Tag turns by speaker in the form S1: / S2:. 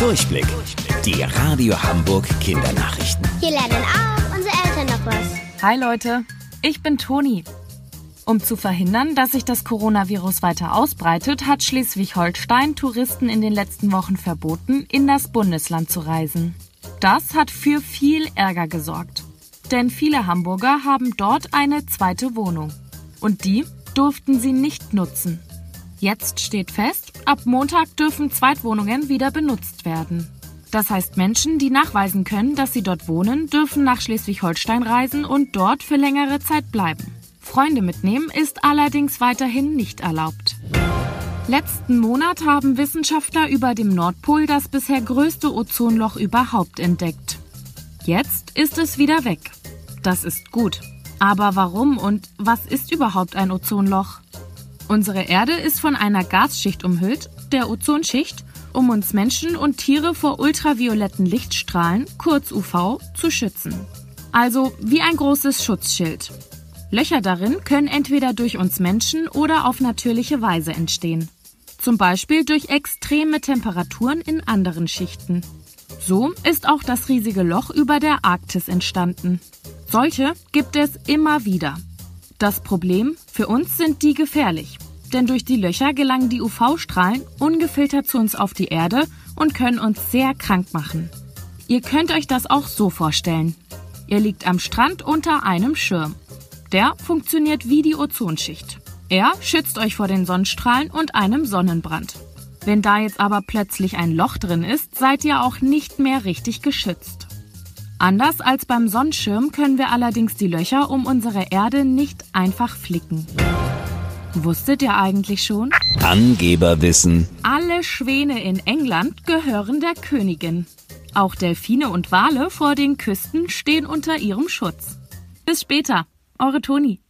S1: Durchblick. Die Radio Hamburg Kindernachrichten.
S2: Hier lernen auch unsere Eltern noch was.
S3: Hi Leute, ich bin Toni. Um zu verhindern, dass sich das Coronavirus weiter ausbreitet, hat Schleswig-Holstein Touristen in den letzten Wochen verboten, in das Bundesland zu reisen. Das hat für viel Ärger gesorgt. Denn viele Hamburger haben dort eine zweite Wohnung. Und die durften sie nicht nutzen. Jetzt steht fest, ab Montag dürfen Zweitwohnungen wieder benutzt werden. Das heißt, Menschen, die nachweisen können, dass sie dort wohnen, dürfen nach Schleswig-Holstein reisen und dort für längere Zeit bleiben. Freunde mitnehmen ist allerdings weiterhin nicht erlaubt. Letzten Monat haben Wissenschaftler über dem Nordpol das bisher größte Ozonloch überhaupt entdeckt. Jetzt ist es wieder weg. Das ist gut. Aber warum und was ist überhaupt ein Ozonloch? Unsere Erde ist von einer Gasschicht umhüllt, der Ozonschicht, um uns Menschen und Tiere vor ultravioletten Lichtstrahlen, kurz UV, zu schützen. Also wie ein großes Schutzschild. Löcher darin können entweder durch uns Menschen oder auf natürliche Weise entstehen. Zum Beispiel durch extreme Temperaturen in anderen Schichten. So ist auch das riesige Loch über der Arktis entstanden. Solche gibt es immer wieder. Das Problem für uns sind die gefährlich, denn durch die Löcher gelangen die UV-Strahlen ungefiltert zu uns auf die Erde und können uns sehr krank machen. Ihr könnt euch das auch so vorstellen. Ihr liegt am Strand unter einem Schirm. Der funktioniert wie die Ozonschicht. Er schützt euch vor den Sonnenstrahlen und einem Sonnenbrand. Wenn da jetzt aber plötzlich ein Loch drin ist, seid ihr auch nicht mehr richtig geschützt. Anders als beim Sonnenschirm können wir allerdings die Löcher um unsere Erde nicht einfach flicken. Wusstet ihr eigentlich schon?
S1: Angeberwissen.
S3: Alle Schwäne in England gehören der Königin. Auch Delfine und Wale vor den Küsten stehen unter ihrem Schutz. Bis später, eure Toni.